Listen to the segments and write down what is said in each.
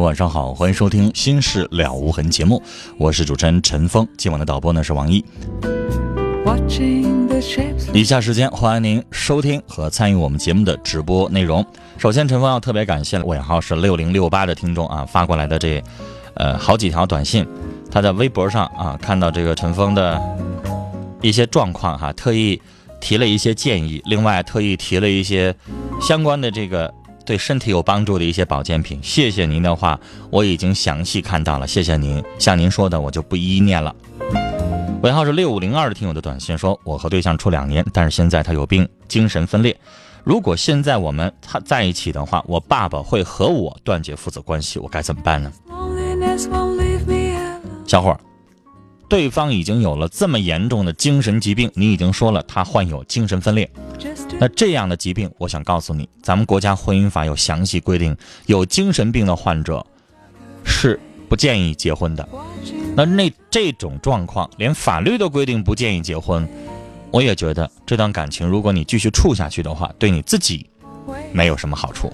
晚上好，欢迎收听《心事了无痕》节目，我是主持人陈峰。今晚的导播呢是王毅。以下时间欢迎您收听和参与我们节目的直播内容。首先，陈峰要特别感谢尾号是六零六八的听众啊发过来的这呃好几条短信，他在微博上啊看到这个陈峰的一些状况哈，特意提了一些建议，另外特意提了一些相关的这个。对身体有帮助的一些保健品，谢谢您的话，我已经详细看到了，谢谢您。像您说的，我就不一一念了。尾号是六五零二的听友的短信说，我和对象处两年，但是现在他有病，精神分裂。如果现在我们他在一起的话，我爸爸会和我断绝父子关系，我该怎么办呢？小伙儿，对方已经有了这么严重的精神疾病，你已经说了他患有精神分裂。那这样的疾病，我想告诉你，咱们国家婚姻法有详细规定，有精神病的患者是不建议结婚的。那那这种状况，连法律都规定不建议结婚，我也觉得这段感情，如果你继续处下去的话，对你自己没有什么好处。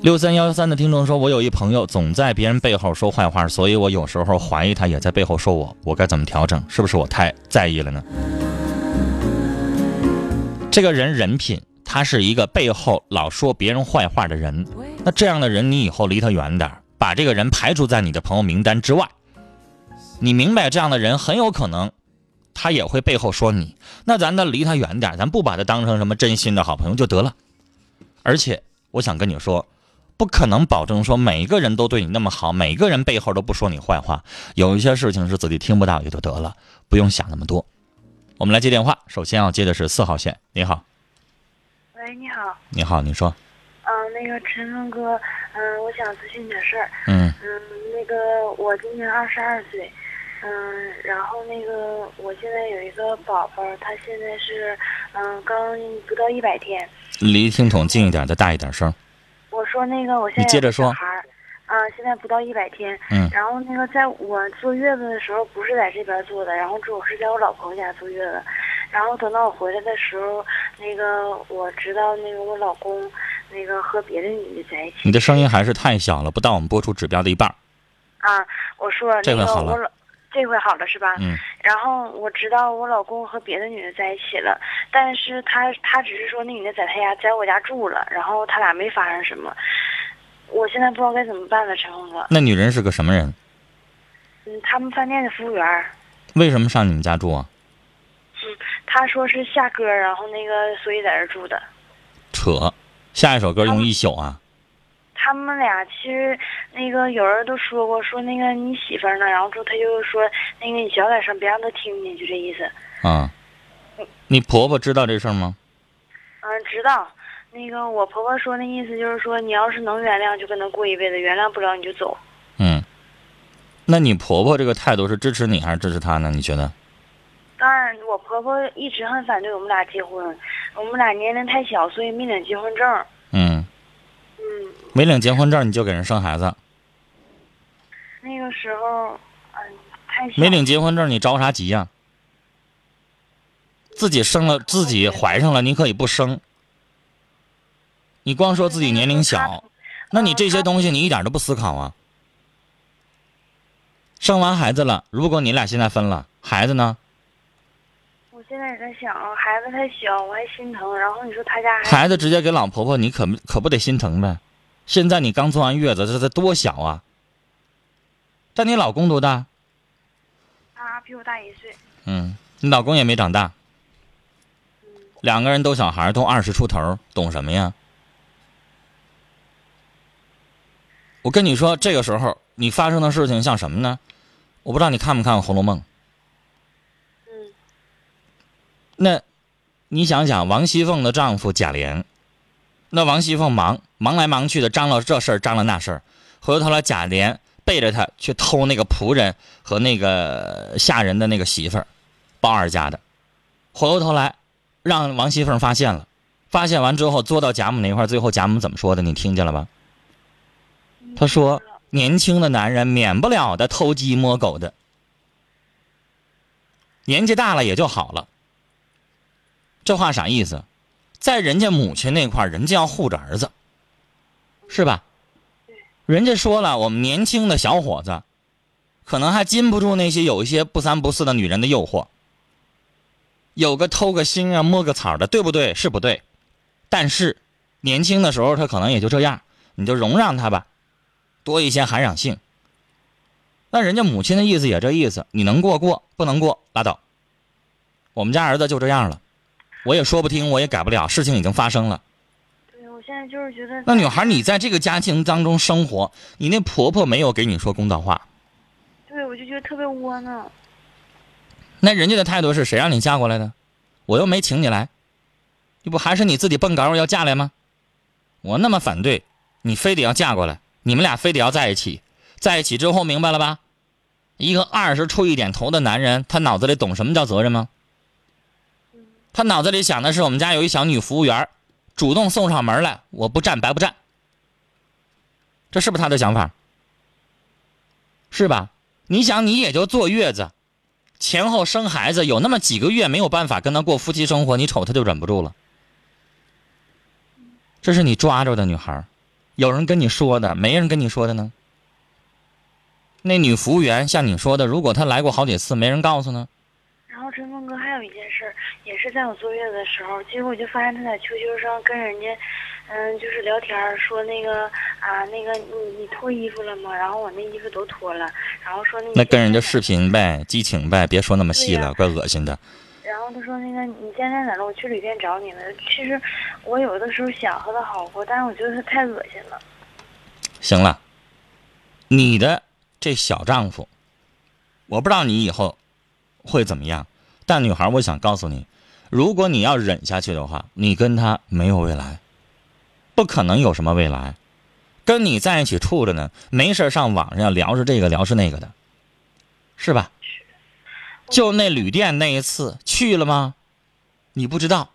六三幺幺三的听众说，我有一朋友总在别人背后说坏话，所以我有时候怀疑他也在背后说我，我该怎么调整？是不是我太在意了呢？这个人人品，他是一个背后老说别人坏话的人。那这样的人，你以后离他远点把这个人排除在你的朋友名单之外。你明白，这样的人很有可能，他也会背后说你。那咱得离他远点咱不把他当成什么真心的好朋友就得了。而且，我想跟你说，不可能保证说每一个人都对你那么好，每个人背后都不说你坏话。有一些事情是自己听不到也就得了，不用想那么多。我们来接电话，首先要接的是四号线。你好，喂，你好，你好，你说，嗯，那个陈峰哥，嗯，我想咨询点事儿，嗯，嗯，那个我今年二十二岁，嗯，然后那个我现在有一个宝宝，他现在是，嗯，刚不到一百天，离听筒近一点，再大一点声。我说那个我现在你接着说。啊，现在不到一百天。嗯。然后那个，在我坐月子的时候，不是在这边坐的，然后主要是在我老婆家坐月子。然后等到我回来的时候，那个我知道那个我老公那个和别的女的在一起。你的声音还是太小了，不到我们播出指标的一半。啊，我说这回好了。这回好了是吧？嗯。然后我知道我老公和别的女的在一起了，但是他他只是说那女的在他家，在我家住了，然后他俩没发生什么。我现在不知道该怎么办了，陈峰哥。那女人是个什么人？嗯，他们饭店的服务员。为什么上你们家住啊？嗯，他说是下歌，然后那个所以在这住的。扯，下一首歌用一宿啊？他们俩其实那个有人都说过，说那个你媳妇呢，然后之后他就说那个你小点声，别让他听见，就这意思。啊。你婆婆知道这事儿吗？嗯，知道。那个我婆婆说那意思就是说，你要是能原谅，就跟他过一辈子；原谅不了，你就走。嗯，那你婆婆这个态度是支持你还是支持他呢？你觉得？当然，我婆婆一直很反对我们俩结婚，我们俩年龄太小，所以没领结婚证。嗯。嗯。没领结婚证你就给人生孩子？那个时候，嗯，太小。没领结婚证你着啥急呀？自己生了，自己怀上了，你可以不生。你光说自己年龄小，那你这些东西你一点都不思考啊。生完孩子了，如果你俩现在分了，孩子呢？我现在也在想，孩子太小，我还心疼。然后你说他家孩子直接给老婆婆，你可可不得心疼呗？现在你刚坐完月子，这才多小啊！但你老公多大？他比我大一岁。嗯，你老公也没长大。嗯，两个人都小孩，都二十出头，懂什么呀？我跟你说，这个时候你发生的事情像什么呢？我不知道你看没看过《红楼梦》。嗯，那，你想想，王熙凤的丈夫贾琏，那王熙凤忙忙来忙去的，张罗这事儿，张罗那事儿，回过头来，贾琏背着他去偷那个仆人和那个下人的那个媳妇儿，包二家的，回过头来，让王熙凤发现了，发现完之后，坐到贾母那块儿，最后贾母怎么说的？你听见了吧？他说：“年轻的男人免不了的偷鸡摸狗的，年纪大了也就好了。”这话啥意思？在人家母亲那块，人家要护着儿子，是吧？人家说了，我们年轻的小伙子，可能还禁不住那些有一些不三不四的女人的诱惑，有个偷个心啊、摸个草的，对不对？是不对。但是年轻的时候，他可能也就这样，你就容让他吧。多一些涵养性。那人家母亲的意思也这意思，你能过过，不能过拉倒。我们家儿子就这样了，我也说不听，我也改不了，事情已经发生了。对，我现在就是觉得那女孩，你在这个家庭当中生活，你那婆婆没有给你说公道话，对我就觉得特别窝囊。那人家的态度是谁让你嫁过来的？我又没请你来，你不还是你自己蹦高要嫁来吗？我那么反对，你非得要嫁过来。你们俩非得要在一起，在一起之后明白了吧？一个二十出一点头的男人，他脑子里懂什么叫责任吗？他脑子里想的是我们家有一小女服务员，主动送上门来，我不占白不占。这是不是他的想法？是吧？你想，你也就坐月子，前后生孩子有那么几个月没有办法跟他过夫妻生活，你瞅他就忍不住了。这是你抓着的女孩。有人跟你说的，没人跟你说的呢。那女服务员像你说的，如果她来过好几次，没人告诉呢。然后陈峰哥还有一件事，也是在我坐月子的时候，结果我就发现他在 QQ 上跟人家，嗯，就是聊天说那个啊，那个你你脱衣服了吗？然后我那衣服都脱了，然后说那那跟人家视频呗，激情呗，别说那么细了，怪恶心的。然后他说：“那个你现在在哪了？我去旅店找你了。其实我有的时候想和他好过，但是我觉得他太恶心了。”行了，你的这小丈夫，我不知道你以后会怎么样。但女孩，我想告诉你，如果你要忍下去的话，你跟他没有未来，不可能有什么未来。跟你在一起处着呢，没事上网上聊着这个聊着那个的，是吧？就那旅店那一次去了吗？你不知道，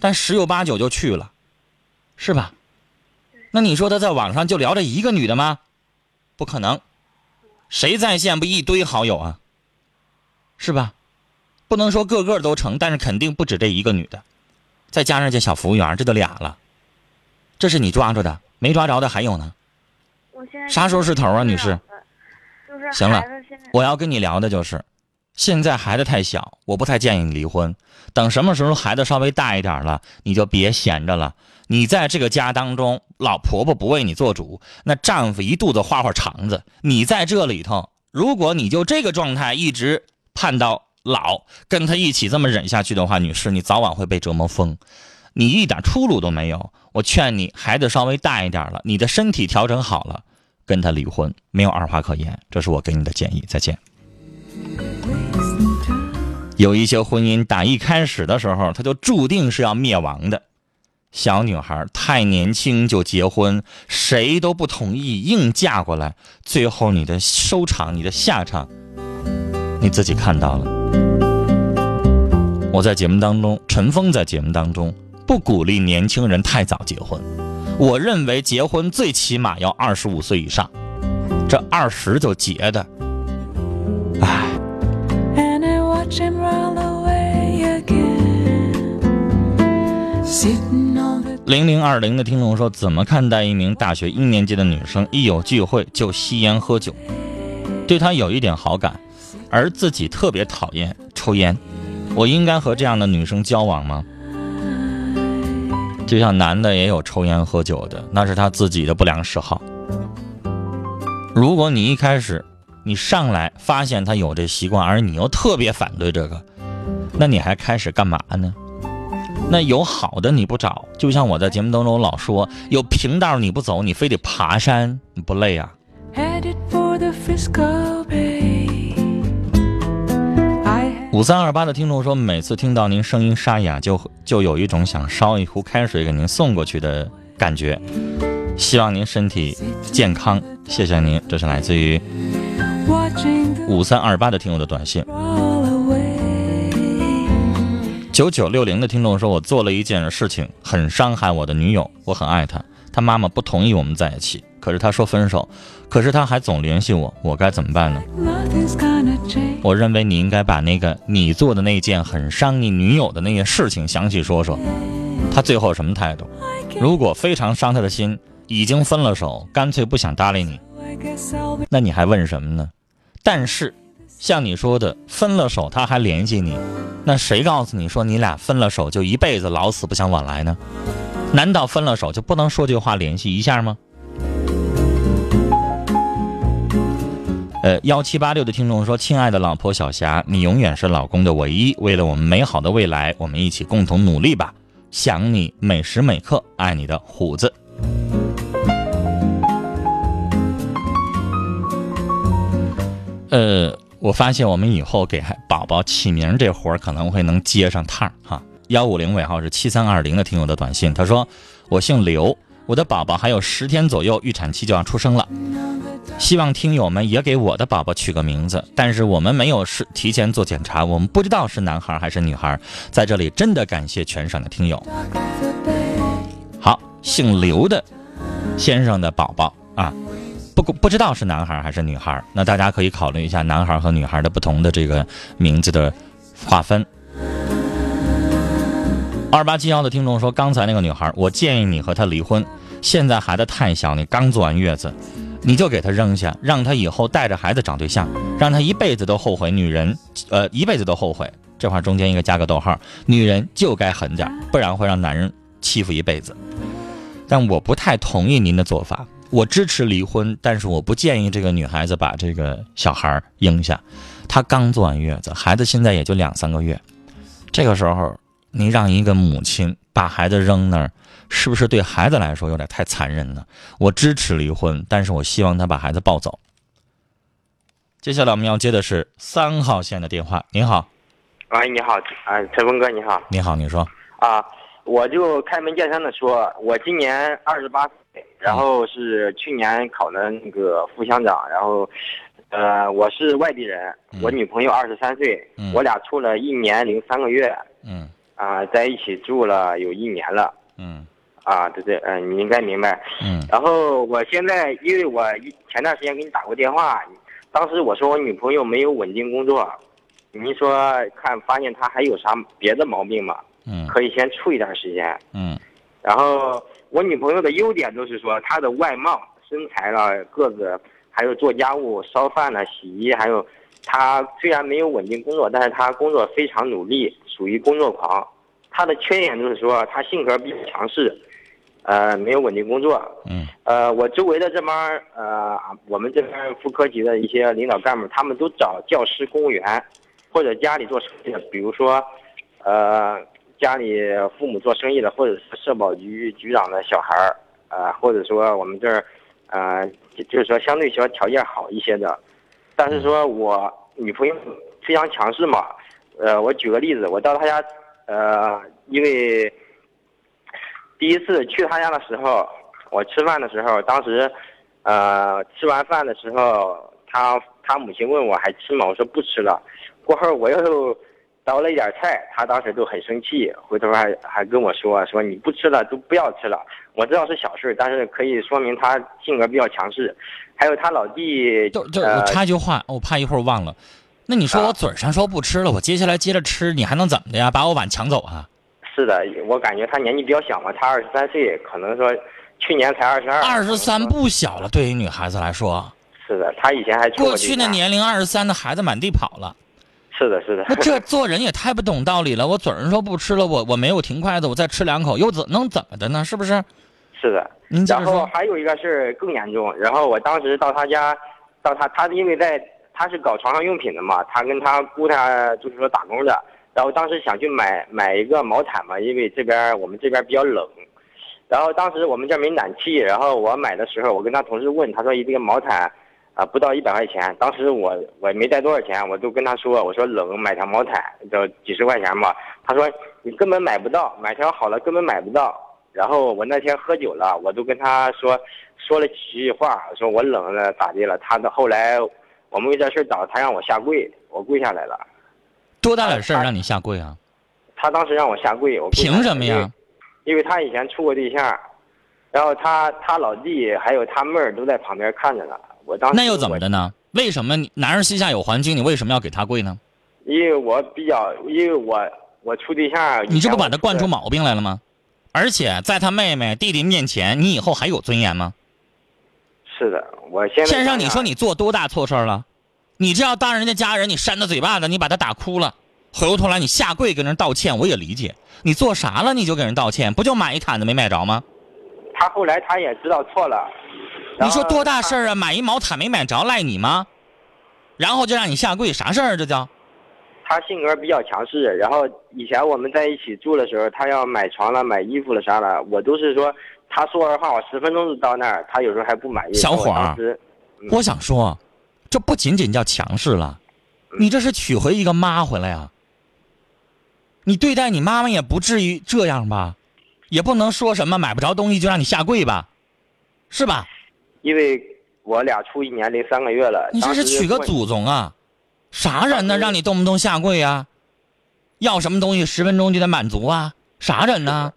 但十有八九就去了，是吧？那你说他在网上就聊这一个女的吗？不可能，谁在线不一堆好友啊？是吧？不能说个个都成，但是肯定不止这一个女的，再加上这小服务员，这都俩了。这是你抓住的，没抓着的还有呢。啥时候是头啊，女士？行了，我要跟你聊的就是。现在孩子太小，我不太建议你离婚。等什么时候孩子稍微大一点了，你就别闲着了。你在这个家当中，老婆婆不为你做主，那丈夫一肚子花花肠子。你在这里头，如果你就这个状态一直盼到老，跟他一起这么忍下去的话，女士，你早晚会被折磨疯，你一点出路都没有。我劝你，孩子稍微大一点了，你的身体调整好了，跟他离婚，没有二话可言。这是我给你的建议。再见。有一些婚姻打一开始的时候，他就注定是要灭亡的。小女孩太年轻就结婚，谁都不同意，硬嫁过来，最后你的收场，你的下场，你自己看到了。我在节目当中，陈峰在节目当中不鼓励年轻人太早结婚。我认为结婚最起码要二十五岁以上，这二十就结的，唉。零零二零的听众说：“怎么看待一名大学一年级的女生，一有聚会就吸烟喝酒？对她有一点好感，而自己特别讨厌抽烟。我应该和这样的女生交往吗？”就像男的也有抽烟喝酒的，那是他自己的不良嗜好。如果你一开始你上来发现他有这习惯，而你又特别反对这个，那你还开始干嘛呢？那有好的你不找，就像我在节目当中老说，有平道你不走，你非得爬山，你不累啊？五三二八的听众说，每次听到您声音沙哑，就就有一种想烧一壶开水给您送过去的感觉。希望您身体健康，谢谢您。这是来自于五三二八的听友的短信。九九六零的听众说：“我做了一件事情，很伤害我的女友。我很爱她，她妈妈不同意我们在一起，可是她说分手，可是她还总联系我，我该怎么办呢？”我认为你应该把那个你做的那件很伤你女友的那件事情详细说说。她最后什么态度？如果非常伤她的心，已经分了手，干脆不想搭理你，那你还问什么呢？但是。像你说的，分了手他还联系你，那谁告诉你说你俩分了手就一辈子老死不相往来呢？难道分了手就不能说句话联系一下吗？呃，幺七八六的听众说：“亲爱的老婆小霞，你永远是老公的唯一。为了我们美好的未来，我们一起共同努力吧。想你每时每刻，爱你的虎子。”呃。我发现我们以后给宝宝起名这活儿可能会能接上趟儿哈。幺五零尾号是七三二零的听友的短信，他说：“我姓刘，我的宝宝还有十天左右预产期就要出生了，希望听友们也给我的宝宝取个名字。但是我们没有是提前做检查，我们不知道是男孩还是女孩。在这里真的感谢全省的听友。好，姓刘的先生的宝宝啊。”不不知道是男孩还是女孩，那大家可以考虑一下男孩和女孩的不同的这个名字的划分。二八七幺的听众说，刚才那个女孩，我建议你和她离婚。现在孩子太小，你刚做完月子，你就给她扔下，让她以后带着孩子找对象，让她一辈子都后悔。女人，呃，一辈子都后悔。这话中间应该加个逗号。女人就该狠点，不然会让男人欺负一辈子。但我不太同意您的做法。我支持离婚，但是我不建议这个女孩子把这个小孩扔下。她刚坐完月子，孩子现在也就两三个月。这个时候，你让一个母亲把孩子扔那儿，是不是对孩子来说有点太残忍了？我支持离婚，但是我希望她把孩子抱走。接下来我们要接的是三号线的电话。您好，喂，你好，啊，陈峰哥，你好，你好，你说，啊，我就开门见山的说，我今年二十八岁。然后是去年考的那个副乡长，然后，呃，我是外地人，我女朋友二十三岁，我俩处了一年零三个月，嗯，啊，在一起住了有一年了，嗯，啊，对对，嗯，你应该明白，嗯，然后我现在因为我前段时间给你打过电话，当时我说我女朋友没有稳定工作，您说看发现她还有啥别的毛病吗？嗯，可以先处一段时间，嗯，然后。我女朋友的优点都是说她的外貌、身材了、个子，还有做家务、烧饭了、洗衣，还有她虽然没有稳定工作，但是她工作非常努力，属于工作狂。她的缺点就是说她性格比较强势，呃，没有稳定工作。嗯。呃，我周围的这帮呃，我们这边副科级的一些领导干部，他们都找教师、公务员，或者家里做生意的，比如说，呃。家里父母做生意的，或者是社保局局长的小孩儿，呃，或者说我们这儿，呃，就是说相对说条件好一些的，但是说我女朋友非常强势嘛，呃，我举个例子，我到他家，呃，因为第一次去他家的时候，我吃饭的时候，当时，呃，吃完饭的时候，他他母亲问我还吃吗？我说不吃了。过后我又。倒了一点菜，他当时就很生气，回头还还跟我说说你不吃了都不要吃了。我知道是小事，但是可以说明他性格比较强势。还有他老弟，就就我插句话，我怕一会儿忘了。那你说我嘴上说不吃了，我接下来接着吃，你还能怎么的呀？把我碗抢走啊？是的，我感觉他年纪比较小嘛，他二十三岁，可能说去年才二十二。二十三不小了，对于女孩子来说。是的，他以前还过去那年龄二十三的孩子满地跑了。是的，是的。那这做人也太不懂道理了。我嘴上说不吃了，我我没有停筷子，我再吃两口，又怎能怎么的呢？是不是？是的。您然后还有一个事更严重，然后我当时到他家，到他他因为在他是搞床上用品的嘛，他跟他姑他就是说打工的。然后当时想去买买一个毛毯嘛，因为这边我们这边比较冷，然后当时我们这没暖气，然后我买的时候，我跟他同事问，他说一这个毛毯，啊不到一百块钱，当时我我也没带多少钱，我都跟他说，我说冷买条毛毯就几十块钱吧，他说你根本买不到，买条好了根本买不到，然后我那天喝酒了，我都跟他说说了几句话，说我冷了咋地了，他的后来我们为这事找他让我下跪，我跪下来了。多大点事儿让你下跪啊？他当时让我下跪，我凭什么呀？因为他以前处过对象，然后他他老弟还有他妹儿都在旁边看着呢。我当时那又怎么的呢？为什么男人膝下有黄金？你为什么要给他跪呢？因为我比较，因为我我处对象。你这不把他惯出毛病来了吗？而且在他妹妹弟弟面前，你以后还有尊严吗？是的，我现在先生，你说你做多大错事了？你这要当人家家人，你扇他嘴巴子，你把他打哭了，回过头来你下跪跟人道歉，我也理解。你做啥了你就给人道歉，不就买一毯子没买着吗？他后来他也知道错了。你说多大事儿啊？买一毛毯没买着赖你吗？然后就让你下跪，啥事儿这叫？他性格比较强势，然后以前我们在一起住的时候，他要买床了、买衣服了啥的，我都是说他说完话，我十分钟就到那儿，他有时候还不满意。小伙儿，我想说。这不仅仅叫强势了，你这是娶回一个妈回来呀？你对待你妈妈也不至于这样吧？也不能说什么买不着东西就让你下跪吧？是吧？因为我俩处一年零三个月了。你这是娶个祖宗啊？啥人呢？让你动不动下跪啊？要什么东西十分钟就得满足啊？啥人呢？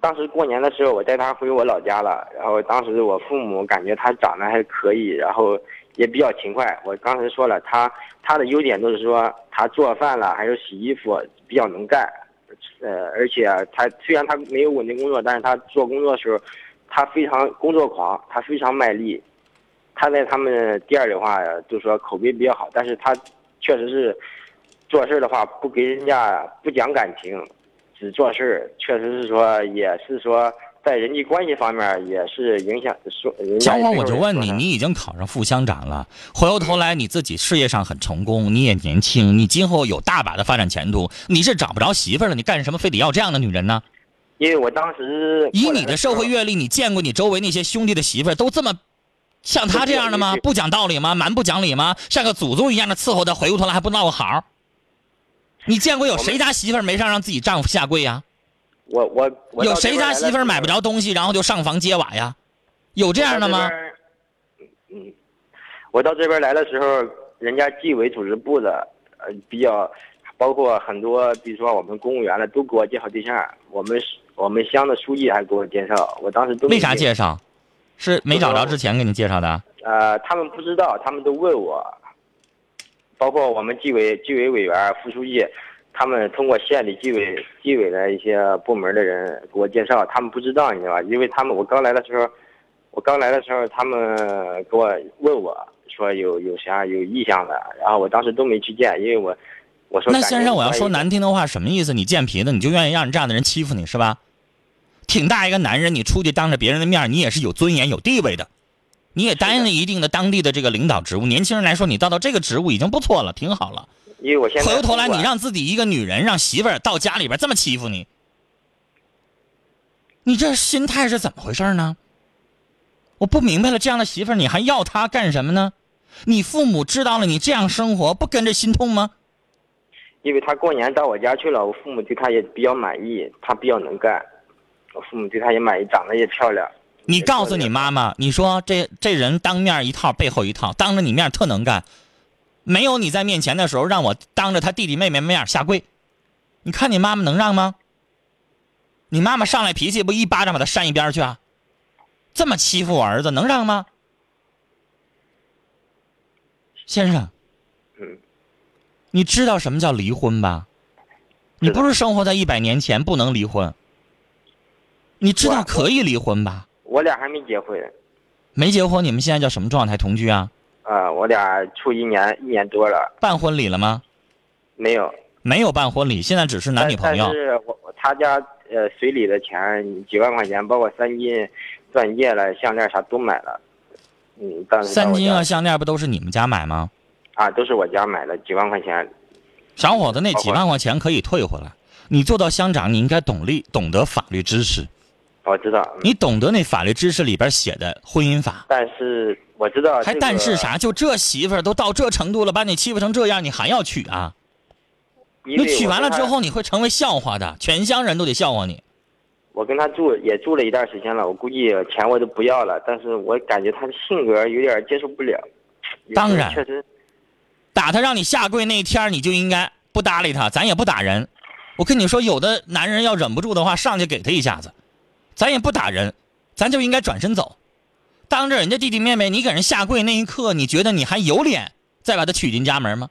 当时过年的时候，我带他回我老家了，然后当时我父母感觉他长得还可以，然后。也比较勤快，我刚才说了，他他的优点都是说他做饭了，还有洗衣服比较能干，呃，而且他虽然他没有稳定工作，但是他做工作的时候，他非常工作狂，他非常卖力。他在他们店的话，就说口碑比较好，但是他确实是做事的话不给人家不讲感情，只做事确实是说也是说。在人际关系方面也是影响说。小伙，我就问你，你已经考上副乡长了，回过头来你自己事业上很成功，你也年轻，你今后有大把的发展前途，你是找不着媳妇了，你干什么非得要这样的女人呢？因为我当时以你的社会阅历，你见过你周围那些兄弟的媳妇都这么像他这样的吗？不讲道理吗？蛮不讲理吗？像个祖宗一样的伺候他，回过头来还不闹个好？你见过有谁家媳妇没事让自己丈夫下跪呀？我我有谁家媳妇买不着东西，然后就上房揭瓦呀？有这样的吗？嗯，我到这边来的时候，人家纪委组织部的，呃，比较包括很多，比如说我们公务员的，都给我介绍对象。我们我们乡的书记还给我介绍，我当时都为啥介绍？是没找着之前给你介绍的？呃，他们不知道，他们都问我，包括我们纪委纪委委员、副书记。他们通过县里纪委、纪委的一些部门的人给我介绍，他们不知道，你知道吧？因为他们我刚来的时候，我刚来的时候，他们给我问我说有有啥有意向的，然后我当时都没去见，因为我我说那先生，我要说难听的话，什么意思？你贱皮子，你就愿意让你这样的人欺负你是吧？挺大一个男人，你出去当着别人的面，你也是有尊严、有地位的，你也担任了一定的当地的这个领导职务。年轻人来说，你到到这个职务已经不错了，挺好了。因为我现在回过头来，你让自己一个女人，让媳妇儿到家里边这么欺负你，你这心态是怎么回事呢？我不明白了，这样的媳妇儿你还要她干什么呢？你父母知道了你这样生活，不跟着心痛吗？因为他过年到我家去了，我父母对他也比较满意，他比较能干，我父母对他也满意，长得也漂亮。你告诉你妈妈，你说这这人当面一套，背后一套，当着你面特能干。没有你在面前的时候，让我当着他弟弟妹妹面下跪，你看你妈妈能让吗？你妈妈上来脾气不一巴掌把他扇一边去啊？这么欺负我儿子能让吗？先生，嗯，你知道什么叫离婚吧？你不是生活在一百年前不能离婚？你知道可以离婚吧？我俩还没结婚，没结婚，你们现在叫什么状态？同居啊？啊，我俩处一年一年多了，办婚礼了吗？没有。没有办婚礼，现在只是男女朋友但。是我我他家呃随礼的钱几万块钱，包括三金、钻戒了、项链啥都买了。嗯，但是到我家三金啊、项链不都是你们家买吗？啊，都是我家买的，几万块钱。小伙子，那几万块钱可以退回来。你做到乡长，你应该懂力，懂得法律知识。我知道，嗯你懂得那法律知识里边写的婚姻法。但是我知道、还但是？啥？就这媳妇儿都到这程度了，把你欺负成这样，你还要娶啊？你娶完了之后，你会成为笑话的，全乡人都得笑话你。我跟他住也住了一段时间了，我估计钱我都不要了，但是我感觉他的性格有点接受不了。当然确实，打他让你下跪那一天，你就应该不搭理他，咱也不打人。我跟你说，有的男人要忍不住的话，上去给他一下子，咱也不打人，咱就应该转身走。当着人家弟弟妹妹，你给人下跪那一刻，你觉得你还有脸再把他娶进家门吗？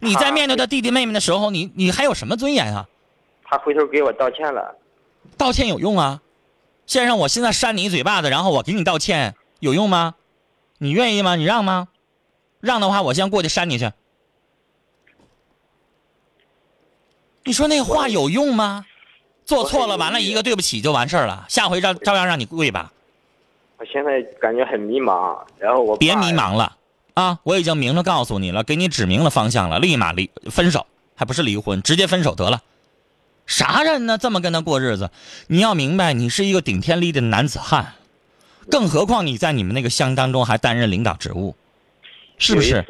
你在面对他弟弟妹妹的时候，你你还有什么尊严啊？他回头给我道歉了。道歉有用啊？先生，我现在扇你一嘴巴子，然后我给你道歉，有用吗？你愿意吗？你让吗？让的话，我先过去扇你去。你说那话有用吗？做错了，完了一个对不起就完事儿了，下回照照样让你跪吧。我现在感觉很迷茫，然后我别迷茫了啊！我已经明着告诉你了，给你指明了方向了，立马离分手，还不是离婚，直接分手得了。啥人呢？这么跟他过日子？你要明白，你是一个顶天立地的男子汉，更何况你在你们那个乡当中还担任领导职务，是不是？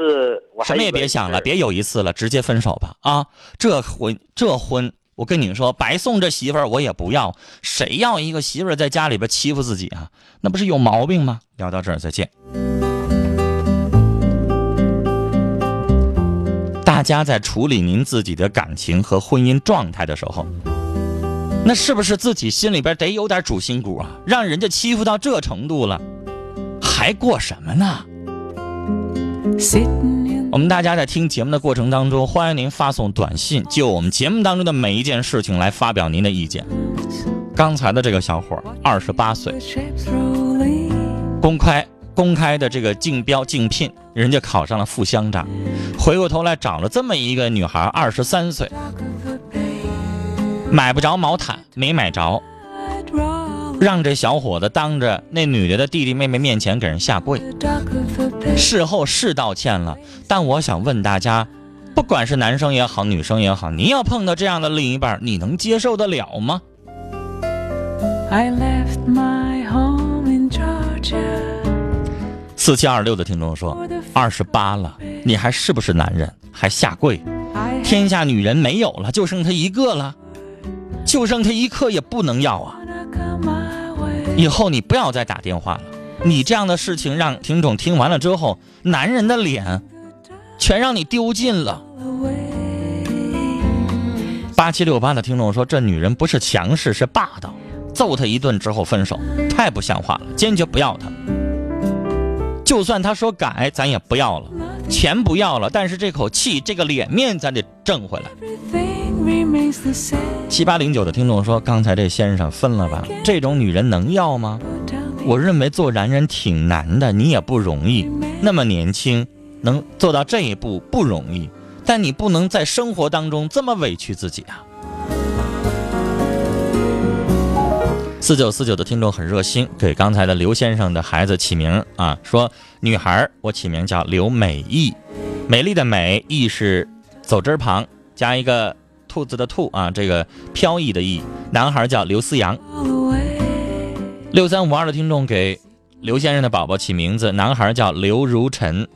什么也别想了，别有一次了，直接分手吧！啊，这婚这婚，我跟你说，白送这媳妇儿我也不要。谁要一个媳妇儿在家里边欺负自己啊？那不是有毛病吗？聊到这儿，再见。大家在处理您自己的感情和婚姻状态的时候，那是不是自己心里边得有点主心骨啊？让人家欺负到这程度了，还过什么呢？我们大家在听节目的过程当中，欢迎您发送短信，就我们节目当中的每一件事情来发表您的意见。刚才的这个小伙儿，二十八岁，公开公开的这个竞标竞聘，人家考上了副乡长，回过头来找了这么一个女孩，二十三岁，买不着毛毯，没买着，让这小伙子当着那女的的弟弟妹妹面前给人下跪。事后是道歉了，但我想问大家，不管是男生也好，女生也好，你要碰到这样的另一半，你能接受得了吗？I left my home in Georgia. 四七二六的听众说，二十八了，你还是不是男人？还下跪？天下女人没有了，就剩他一个了，就剩他一刻也不能要啊.以后你不要再打电话了，你这样的事情让听众听完了之后，男人的脸全让你丢尽了。八七六八的听众说，这女人不是强势，是霸道，揍她一顿之后分手，太不像话了，坚决不要她。就算她说改，咱也不要了，钱不要了，但是这口气、这个脸面咱得挣回来。七八零九的听众说，刚才这先生分了吧，这种女人能要吗？我认为做男人挺难的，你也不容易，那么年轻，能做到这一步不容易，但你不能在生活当中这么委屈自己啊。四九四九的听众很热心，给刚才的刘先生的孩子起名啊，说女孩我起名叫刘美意，美丽的美，意是走之旁加一个兔子的兔啊，这个飘逸的逸。男孩叫刘思阳。六三五二的听众给刘先生的宝宝起名字，男孩叫刘如晨，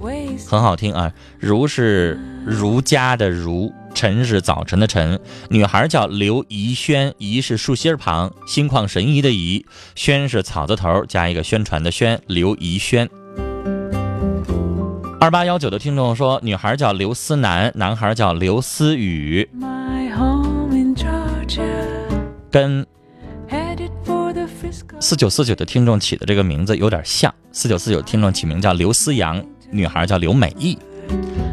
很好听啊。如是儒家的儒，晨是早晨的晨。女孩叫刘怡轩，怡是竖心儿旁，心旷神怡的怡，轩是草字头加一个宣传的宣，刘怡轩。二八幺九的听众说，女孩叫刘思南，男孩叫刘思雨.跟四九四九的听众起的这个名字有点像。四九四九听众起名叫刘思阳，女孩叫刘美意，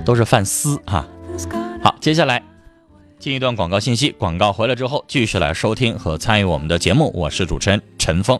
都是范思哈。好，接下来进一段广告信息，广告回来之后继续来收听和参与我们的节目。我是主持人陈峰。